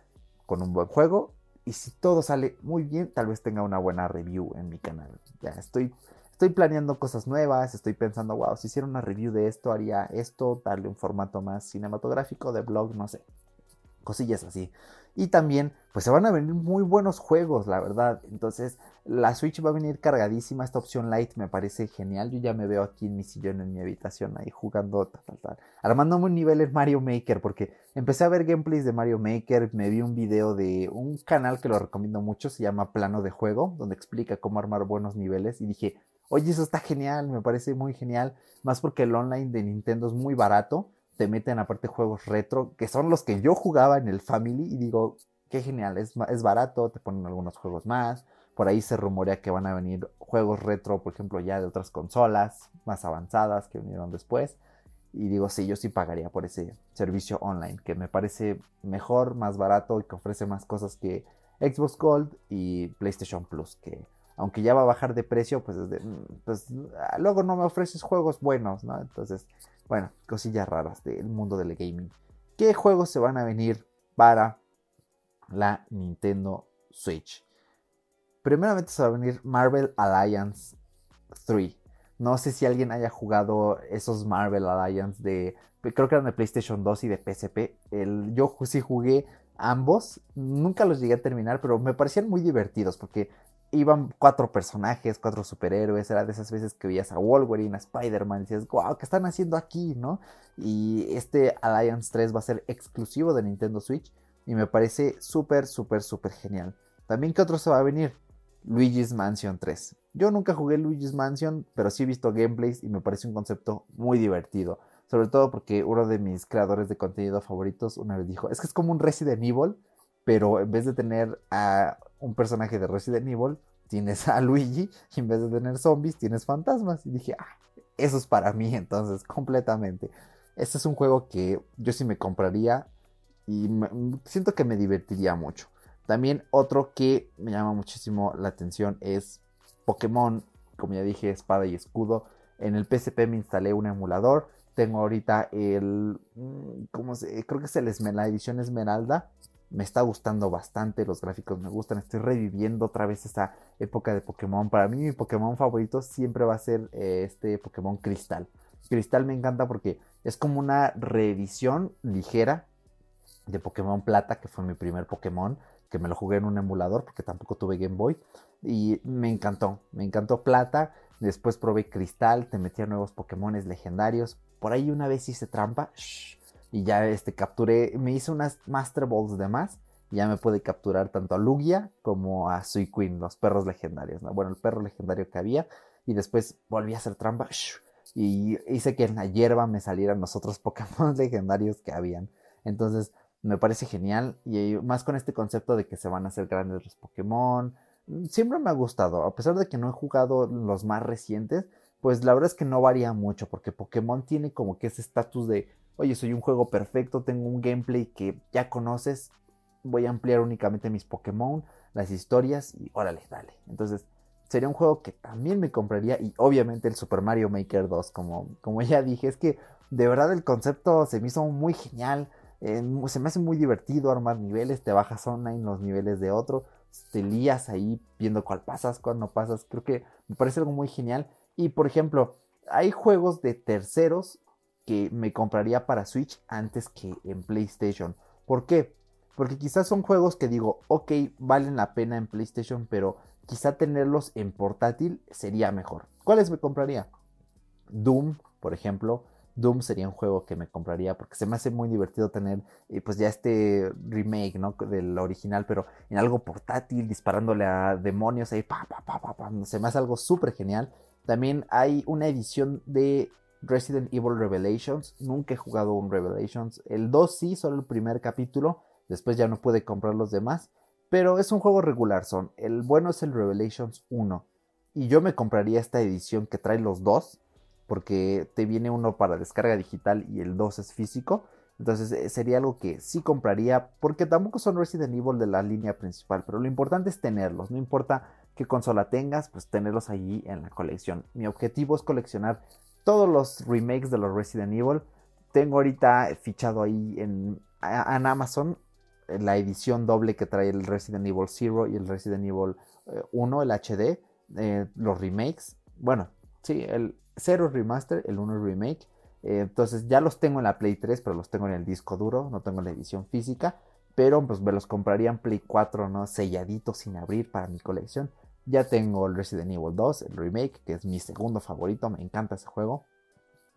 con un buen juego. Y si todo sale muy bien, tal vez tenga una buena review en mi canal. Ya estoy, estoy planeando cosas nuevas. Estoy pensando, wow, si hiciera una review de esto, haría esto, darle un formato más cinematográfico, de blog, no sé. Cosillas así. Y también, pues se van a venir muy buenos juegos, la verdad. Entonces, la Switch va a venir cargadísima. Esta opción Lite me parece genial. Yo ya me veo aquí en mi sillón, en mi habitación, ahí jugando, tal, tal, tal. Un nivel en Mario Maker, porque empecé a ver gameplays de Mario Maker. Me vi un video de un canal que lo recomiendo mucho, se llama Plano de Juego, donde explica cómo armar buenos niveles. Y dije, oye, eso está genial, me parece muy genial. Más porque el online de Nintendo es muy barato te meten aparte juegos retro, que son los que yo jugaba en el Family y digo, qué genial, es, es barato, te ponen algunos juegos más, por ahí se rumorea que van a venir juegos retro, por ejemplo, ya de otras consolas más avanzadas que vinieron después. Y digo, sí, yo sí pagaría por ese servicio online, que me parece mejor, más barato y que ofrece más cosas que Xbox Gold y PlayStation Plus, que aunque ya va a bajar de precio, pues, mm, pues ah, luego no me ofreces juegos buenos, ¿no? Entonces, bueno, cosillas raras del mundo del gaming. ¿Qué juegos se van a venir para la Nintendo Switch? Primeramente se va a venir Marvel Alliance 3. No sé si alguien haya jugado esos Marvel Alliance de. Creo que eran de PlayStation 2 y de PSP. Yo sí jugué ambos. Nunca los llegué a terminar, pero me parecían muy divertidos porque iban cuatro personajes, cuatro superhéroes. Era de esas veces que veías a Wolverine, a Spider-Man y decías, wow, ¿qué están haciendo aquí? ¿no? Y este Alliance 3 va a ser exclusivo de Nintendo Switch y me parece súper, súper, súper genial. También, ¿qué otro se va a venir? Luigi's Mansion 3. Yo nunca jugué Luigi's Mansion, pero sí he visto gameplays y me parece un concepto muy divertido. Sobre todo porque uno de mis creadores de contenido favoritos una vez dijo, es que es como un Resident Evil, pero en vez de tener a un personaje de Resident Evil, tienes a Luigi y en vez de tener zombies, tienes fantasmas. Y dije, ah, eso es para mí entonces, completamente. Este es un juego que yo sí me compraría y siento que me divertiría mucho. También otro que me llama muchísimo la atención es Pokémon, como ya dije, espada y escudo. En el PSP me instalé un emulador. Tengo ahorita el. Mm, ¿Cómo se? Creo que es el la edición Esmeralda. Me está gustando bastante, los gráficos me gustan. Estoy reviviendo otra vez esa época de Pokémon. Para mí, mi Pokémon favorito siempre va a ser eh, este Pokémon Cristal. Cristal me encanta porque es como una reedición ligera de Pokémon Plata, que fue mi primer Pokémon que me lo jugué en un emulador porque tampoco tuve Game Boy y me encantó, me encantó Plata, después probé Cristal, te metía nuevos Pokémon legendarios, por ahí una vez hice trampa y ya este capturé, me hice unas Master Balls de más y ya me pude capturar tanto a Lugia como a Suicune, los perros legendarios, bueno, el perro legendario que había y después volví a hacer trampa y hice que en la hierba me salieran los otros Pokémon legendarios que habían. Entonces, me parece genial y más con este concepto de que se van a hacer grandes los Pokémon. Mm, siempre me ha gustado, a pesar de que no he jugado los más recientes, pues la verdad es que no varía mucho porque Pokémon tiene como que ese estatus de, oye, soy un juego perfecto, tengo un gameplay que ya conoces, voy a ampliar únicamente mis Pokémon, las historias y órale, dale. Entonces, sería un juego que también me compraría y obviamente el Super Mario Maker 2, como, como ya dije, es que de verdad el concepto se me hizo muy genial se me hace muy divertido armar niveles, te bajas online los niveles de otro, te lías ahí viendo cuál pasas, cuál no pasas. Creo que me parece algo muy genial. Y por ejemplo, hay juegos de terceros que me compraría para Switch antes que en PlayStation. ¿Por qué? Porque quizás son juegos que digo, ok, valen la pena en PlayStation, pero quizá tenerlos en portátil sería mejor. ¿Cuáles me compraría? Doom, por ejemplo. Doom sería un juego que me compraría porque se me hace muy divertido tener eh, pues ya este remake, ¿no? Del original, pero en algo portátil, disparándole a demonios ahí, pa, pa, pa, pa, se me hace algo súper genial. También hay una edición de Resident Evil Revelations, nunca he jugado un Revelations, el 2 sí, solo el primer capítulo, después ya no pude comprar los demás, pero es un juego regular, son, el bueno es el Revelations 1, y yo me compraría esta edición que trae los dos, porque te viene uno para descarga digital y el 2 es físico. Entonces eh, sería algo que sí compraría, porque tampoco son Resident Evil de la línea principal, pero lo importante es tenerlos, no importa qué consola tengas, pues tenerlos allí en la colección. Mi objetivo es coleccionar todos los remakes de los Resident Evil. Tengo ahorita fichado ahí en, Amazon eh, la edición doble que trae el Resident Evil 0 y el Resident Evil 1, eh, el HD, los remakes. Bueno, sí, el, 0 remaster, el 1 remake. Eh, entonces ya los tengo en la Play 3, pero los tengo en el disco duro, no tengo la edición física. Pero pues me los compraría en Play 4, ¿no? Selladitos sin abrir para mi colección. Ya tengo el Resident Evil 2, el remake, que es mi segundo favorito, me encanta ese juego.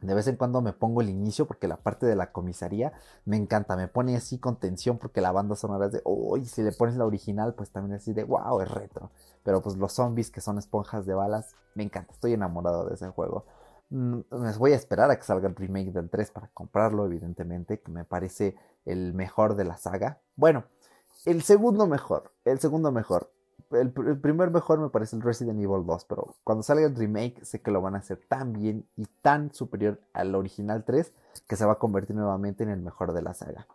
De vez en cuando me pongo el inicio porque la parte de la comisaría me encanta, me pone así con tensión porque la banda sonora es de, uy, si le pones la original, pues también así de, wow, es retro. Pero pues los zombies que son esponjas de balas, me encanta, estoy enamorado de ese juego. Mm, me voy a esperar a que salga el remake del 3 para comprarlo, evidentemente, que me parece el mejor de la saga. Bueno, el segundo mejor, el segundo mejor. el, primer mejor me parece el Resident Evil 2, pero cuando salga el remake sé que lo van a hacer tan bien y tan superior al original 3 que se va a convertir nuevamente en el mejor de la saga.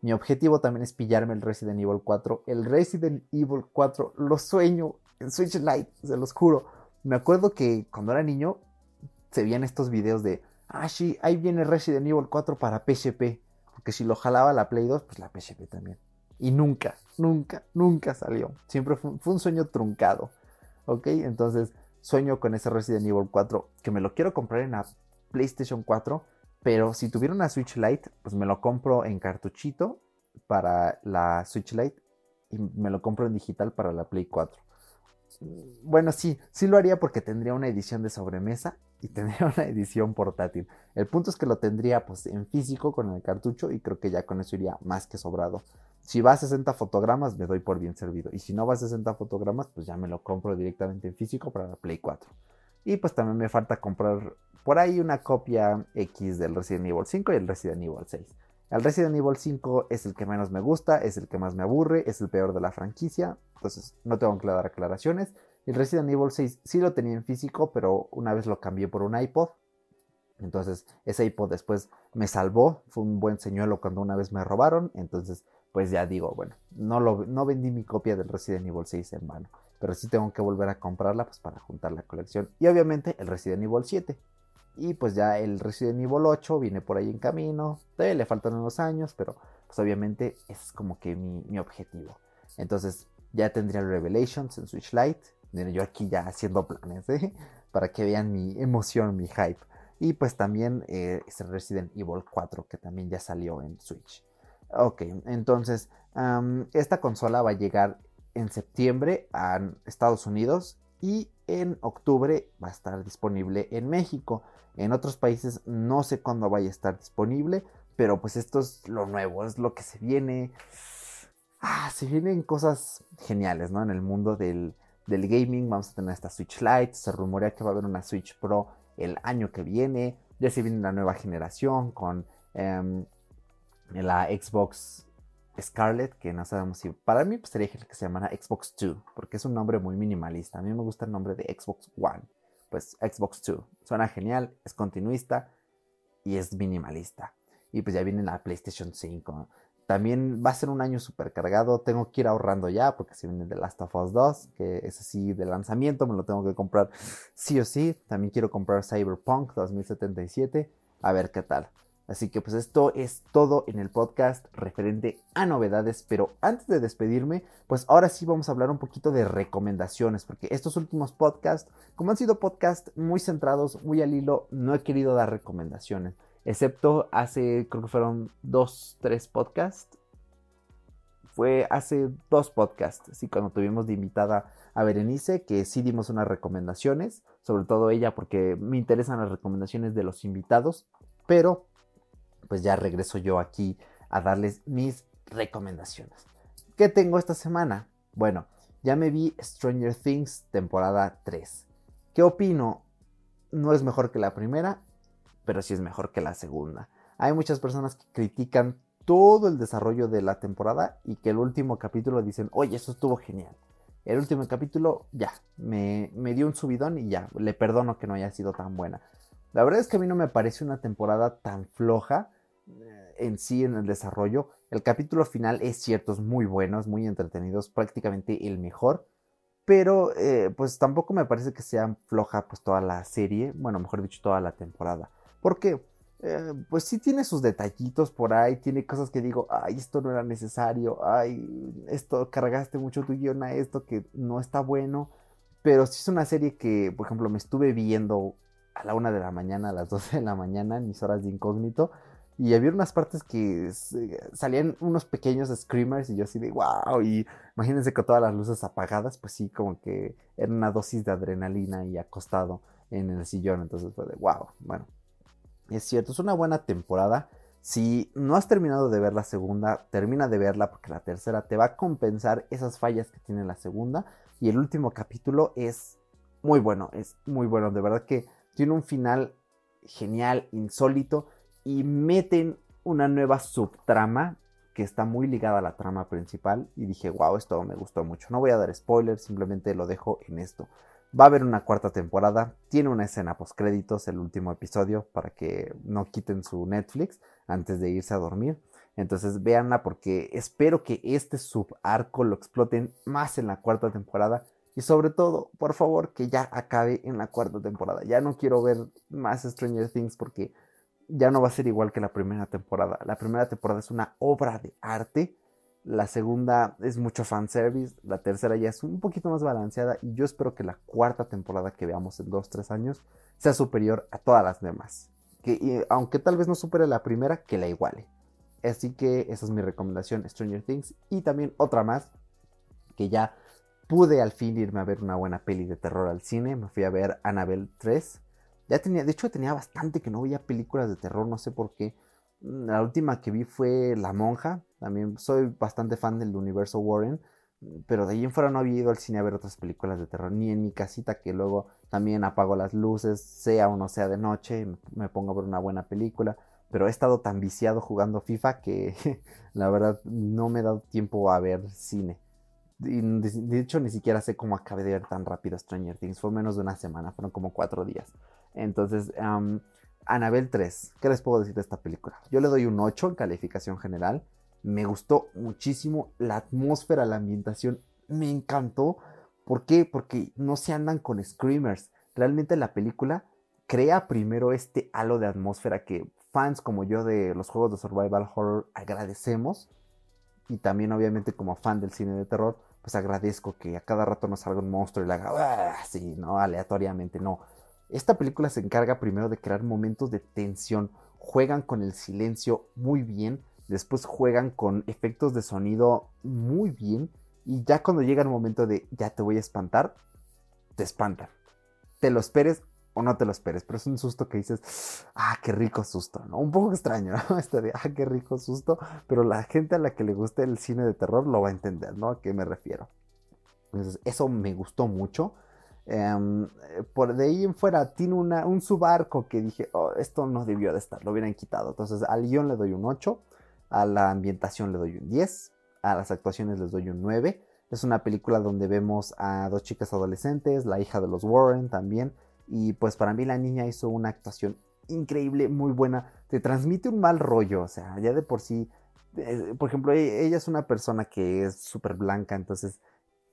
Mi objetivo también es pillarme el Resident Evil 4. El Resident Evil 4 lo sueño en Switch Lite, se los juro. Me acuerdo que cuando era niño se veían estos videos de, ah, sí, ahí viene Resident Evil 4 para PSP. Porque si lo jalaba la Play 2, pues la PSP también. Y nunca, nunca, nunca salió. Siempre fue, un sueño truncado. ¿Ok? Entonces, sueño con ese Resident Evil 4 que me lo quiero comprar en la PlayStation 4. Pero si tuviera una Switch Lite, pues me lo compro en cartuchito para la Switch Lite y me lo compro en digital para la Play 4. Bueno, sí, sí lo haría porque tendría una edición de sobremesa y tendría una edición portátil. El punto es que lo tendría pues en físico con el cartucho y creo que ya con eso iría más que sobrado. Si va a 60 fotogramas me doy por bien servido y si no va a 60 fotogramas pues ya me lo compro directamente en físico para la Play 4. Y pues también me falta comprar por ahí una copia X del Resident Evil 5 y el Resident Evil 6. El Resident Evil 5 es el que menos me gusta, es el que más me aburre, es el peor de la franquicia, entonces no tengo que dar aclaraciones. El Resident Evil 6 sí lo tenía en físico, pero una vez lo cambié por un iPod. Entonces ese iPod después me salvó, fue un buen señuelo cuando una vez me robaron, entonces pues ya digo, bueno, no, lo, vendí mi copia del Resident Evil 6 en vano, pero sí tengo que volver a comprarla pues para juntar la colección. Y obviamente el Resident Evil 7. Y pues ya el Resident Evil 8 viene por ahí en camino, todavía le faltan unos años, pero pues obviamente es como que mi, objetivo. Entonces ya tendría el Revelations en Switch Lite. Yo aquí ya haciendo planes, ¿eh? Para que vean mi emoción, mi hype. Y pues también eh, es el Resident Evil 4 que también ya salió en Switch. Ok, entonces esta consola va a llegar en septiembre a Estados Unidos y en octubre va a estar disponible en México. En otros países no sé cuándo vaya a estar disponible, pero pues esto es lo nuevo, es lo que se viene ah, se vienen cosas geniales, ¿no? En el mundo del, gaming vamos a tener esta Switch Lite, se rumorea que va a haber una Switch Pro el año que viene, ya se viene la nueva generación con em, la Xbox Scarlett, que no sabemos si, para mí pues, sería que se llamara Xbox 2, porque es un nombre muy minimalista, a mí me gusta el nombre de Xbox One, pues Xbox 2, suena genial, es continuista y es minimalista. Y pues ya viene la PlayStation 5. También va a ser un año súper cargado. Tengo que ir ahorrando ya porque si viene The Last of Us 2, que es así de lanzamiento, me lo tengo que comprar sí o sí. También quiero comprar Cyberpunk 2077. A ver qué tal. Así que pues esto es todo en el podcast referente a novedades, pero antes de despedirme, pues ahora sí vamos a hablar un poquito de recomendaciones, porque estos últimos podcasts, como han sido podcasts muy centrados, muy al hilo, no he querido dar recomendaciones excepto hace, creo que fueron dos, tres podcasts. Fue hace dos podcasts, así cuando tuvimos de invitada a Berenice, que sí dimos unas recomendaciones, sobre todo ella porque me interesan las recomendaciones de los invitados, pero pues ya regreso yo aquí a darles mis recomendaciones. ¿Qué tengo esta semana? Bueno, ya me vi Stranger Things temporada 3. ¿Qué opino? No es mejor que la primera, pero sí es mejor que la segunda. Hay muchas personas que critican todo el desarrollo de la temporada y que el último capítulo dicen, oye, eso estuvo genial. El último capítulo ya, me, me dio un subidón y ya, le perdono que no haya sido tan buena. La verdad es que a mí no me parece una temporada tan floja en sí en el desarrollo. El capítulo final es cierto, es muy bueno, es muy entretenido, es prácticamente el mejor. Pero eh, pues tampoco me parece que sea floja pues toda la serie, bueno, mejor dicho, toda la temporada. Porque, eh, pues sí tiene sus detallitos por ahí, tiene cosas que digo, ay, esto no era necesario, ay, esto, cargaste mucho tu guion a esto que no está bueno. Pero sí es una serie que, por ejemplo, me estuve viendo a la una de la mañana, a las 12 de la mañana, en mis horas de incógnito. Y había unas partes que salían unos pequeños screamers y yo así de wow. Y imagínense con todas las luces apagadas, pues sí, como que era una dosis de adrenalina y acostado en el sillón. Entonces fue de wow. Bueno, es cierto, es una buena temporada. Si no has terminado de ver la segunda, termina de verla porque la tercera te va a compensar esas fallas que tiene la segunda. Y el último capítulo es muy bueno, es muy bueno. De verdad que tiene un final genial, insólito. Y meten una nueva subtrama que está muy ligada a la trama principal y dije, wow, esto me gustó mucho. No voy a dar spoilers, simplemente lo dejo en esto. Va a haber una cuarta temporada, tiene una escena post créditos, el último episodio, para que no quiten su Netflix antes de irse a dormir. Entonces véanla porque espero que este subarco lo exploten más en la cuarta temporada. Y sobre todo, por favor, que ya acabe en la cuarta temporada. Ya no quiero ver más Stranger Things porque ya no va a ser igual que la primera temporada. La primera temporada es una obra de arte. La segunda es mucho fanservice. La tercera ya es un poquito más balanceada. Y yo espero que la cuarta temporada que veamos en 2-3 años sea superior a todas las demás. Que aunque tal vez no supere la primera, que la iguale. Así que esa es mi recomendación, Stranger Things. Y también otra más, que ya pude al fin irme a ver una buena peli de terror al cine. Me fui a ver Annabelle 3. Ya tenía, de hecho tenía bastante que no veía películas de terror, no sé por qué. Mm, la última que vi fue La Monja. También soy bastante fan del universo Warren. Pero de ahí en fuera no había ido al cine a ver otras películas de terror. Ni en mi casita que luego también apago las luces, sea o no sea de noche, me pongo a ver una buena película pero he estado tan viciado jugando FIFA que la verdad no me he dado tiempo a ver cine. Y de hecho, ni siquiera sé cómo acabé de ver tan rápido Stranger Things. Fue menos de una semana, fueron como cuatro días. Entonces, um, Anabel 3, ¿qué les puedo decir de esta película? Yo le doy un 8 en calificación general. Me gustó muchísimo la atmósfera, la ambientación. Me encantó. ¿Por qué? Porque no se andan con screamers. Realmente la película crea primero este halo de atmósfera que fans como yo de los juegos de survival horror agradecemos. Y también obviamente como fan del cine de terror, pues agradezco que a cada rato nos salga un monstruo y le haga así, no, aleatoriamente, no. Esta película se encarga primero de crear momentos de tensión, juegan con el silencio muy bien, después juegan con efectos de sonido muy bien y ya cuando llega el momento de ya te voy a espantar, te espantan. Te lo esperes o no te lo esperes, pero es un susto que dices, ah, qué rico susto, ¿no? Un poco extraño, ¿no? Este de, ah, qué rico susto, pero la gente a la que le guste el cine de terror lo va a entender, ¿no? ¿A qué me refiero? Entonces, eso me gustó mucho. Em, por de ahí en fuera, tiene una, un subarco que dije, oh, esto no debió de estar, lo hubieran quitado. Entonces, al guion le doy un 8, a la ambientación le doy un 10, a las actuaciones les doy un 9. Es una película donde vemos a dos chicas adolescentes, la hija de los Warren también, y pues para mí la niña hizo una actuación increíble, muy buena. Te transmite un mal rollo, o sea, ya de por sí. Eh, por ejemplo, e, ella es una persona que es súper blanca, entonces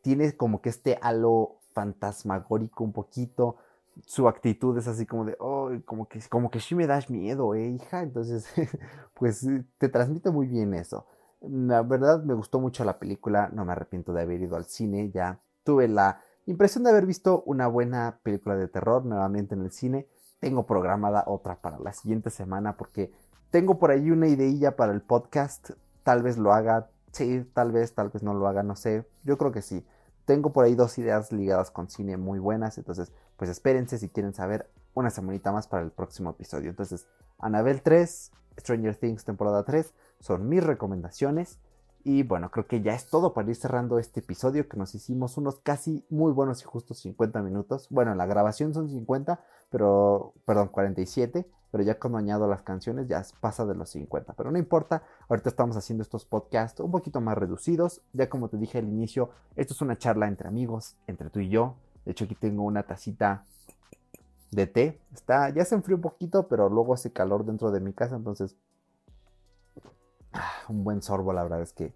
tiene como que este halo fantasmagórico un poquito. Su actitud es así como de, oh, como que, como que sí me das miedo, eh, hija. Entonces, pues te transmite muy bien eso. La verdad me gustó mucho la película, no me arrepiento de haber ido al cine, ya tuve la Impresión de haber visto una buena película de terror nuevamente en el cine. Tengo programada otra para la siguiente semana porque tengo por ahí una ideilla para el podcast. Tal vez lo haga, sí, tal vez, tal vez no lo haga, no sé. Yo creo que sí. Tengo por ahí dos ideas ligadas con cine muy buenas. Entonces, pues espérense si quieren saber una semanita más para el próximo episodio. Entonces, Anabel 3, Stranger Things temporada 3 son mis recomendaciones. Y bueno, creo que ya es todo para ir cerrando este episodio que nos hicimos unos casi muy buenos y justos 50 minutos. Bueno, la grabación son 50, pero, perdón, 47, pero ya cuando añado las canciones ya pasa de los 50. Pero no importa, ahorita estamos haciendo estos podcasts un poquito más reducidos. Ya como te dije al inicio, esto es una charla entre amigos, entre tú y yo. De hecho aquí tengo una tacita de té. Está, ya se enfrió un poquito, pero luego hace calor dentro de mi casa, entonces Ah, un buen sorbo, la verdad es que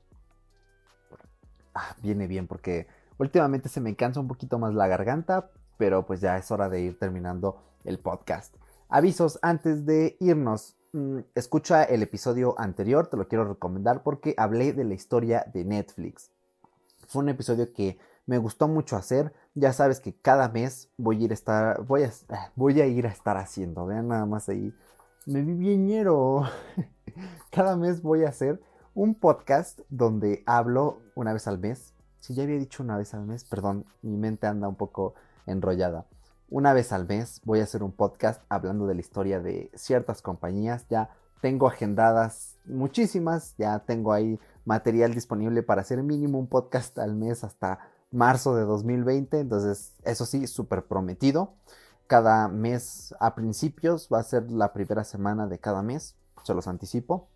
ah, viene bien porque últimamente se me cansa un poquito más la garganta, pero pues ya es hora de ir terminando el podcast. Avisos antes de irnos. Mm, escucha el episodio anterior, te lo quiero recomendar porque hablé de la historia de Netflix. Fue un episodio que me gustó mucho hacer. Ya sabes que cada mes voy a ir a estar, voy a, a ir a estar haciendo. Vean nada más ahí. Me vi bienero. cada mes voy a hacer un podcast donde hablo una vez al mes. Si ya había dicho una vez al mes, perdón, mi mente anda un poco enrollada. Una vez al mes voy a hacer un podcast hablando de la historia de ciertas compañías. Ya tengo agendadas muchísimas, ya tengo ahí material disponible para hacer mínimo un podcast al mes hasta marzo de 2020. Entonces, eso sí, súper prometido. Cada mes a principios va a ser la primera semana de cada mes se los anticipo.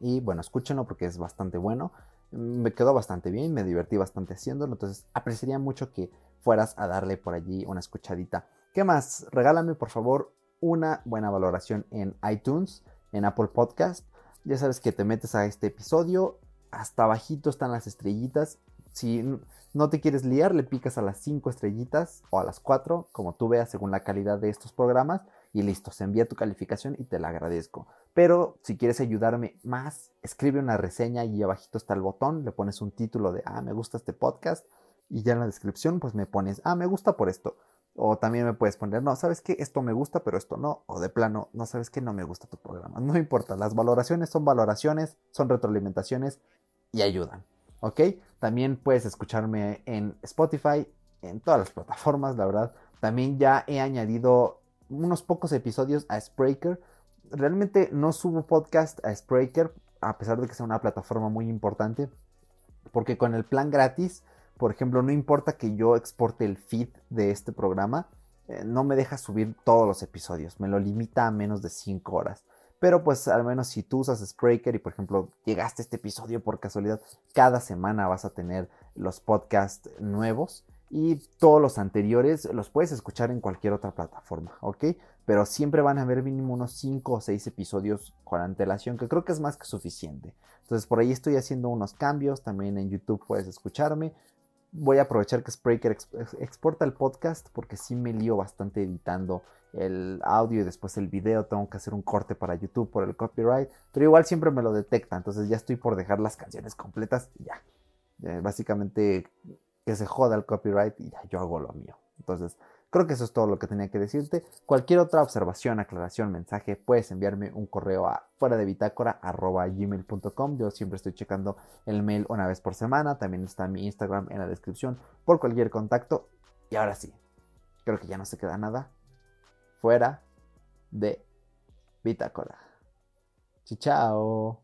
Y bueno, escúchenlo porque es bastante bueno. Me quedó bastante bien, me divertí bastante haciéndolo. Entonces apreciaría mucho que fueras a darle por allí una escuchadita. ¿Qué más? Regálame por favor una buena valoración en iTunes, en Apple Podcast. Ya sabes que te metes a este episodio, hasta abajito están las estrellitas. Si no te quieres liar, le picas a las 5 estrellitas o a las 4, como tú veas según la calidad de estos programas. Y listo, se envía tu calificación y te la agradezco. Pero si quieres ayudarme más, escribe una reseña y abajito está el botón, le pones un título de, ah, me gusta este podcast. Y ya en la descripción pues me pones, ah, me gusta por esto. O también me puedes poner, no, sabes que esto me gusta, pero esto no. O de plano, no sabes que no me gusta tu programa. No importa, las valoraciones son valoraciones, son retroalimentaciones y ayudan. ¿Ok? También puedes escucharme en Spotify, en todas las plataformas, la verdad. También ya he añadido unos pocos episodios a Spreaker. Realmente no subo podcast a Spreaker, a pesar de que sea una plataforma muy importante. Porque con el plan gratis por ejemplo, no importa que yo exporte el feed de este programa, eh, no me deja subir todos los episodios, me lo limita a menos de 5 horas. Pero pues al menos si tú usas Spreaker y por ejemplo llegaste a este episodio por casualidad, cada semana vas a tener los podcasts nuevos y todos los anteriores los puedes escuchar en cualquier otra plataforma, ¿ok? Pero siempre van a haber mínimo unos 5 o 6 episodios con antelación, que creo que es más que suficiente. Entonces por ahí estoy haciendo unos cambios, también en YouTube puedes escucharme voy a aprovechar que Spreaker exporta el podcast porque sí me lío bastante editando el audio y después el video. Tengo que hacer un corte para YouTube por el copyright, pero igual siempre me lo detecta. Entonces ya estoy por dejar las canciones completas y ya. Eh, básicamente que se joda el copyright y ya yo hago lo mío. Entonces Creo que eso es todo lo que tenía que decirte. Cualquier otra observación, aclaración, mensaje, puedes enviarme un correo a fuera de bitácora gmail.com. Yo siempre estoy checando el mail una vez por semana. También está mi Instagram en la descripción por cualquier contacto. Y ahora sí, creo que ya no se queda nada. Fuera de bitácora. Chao.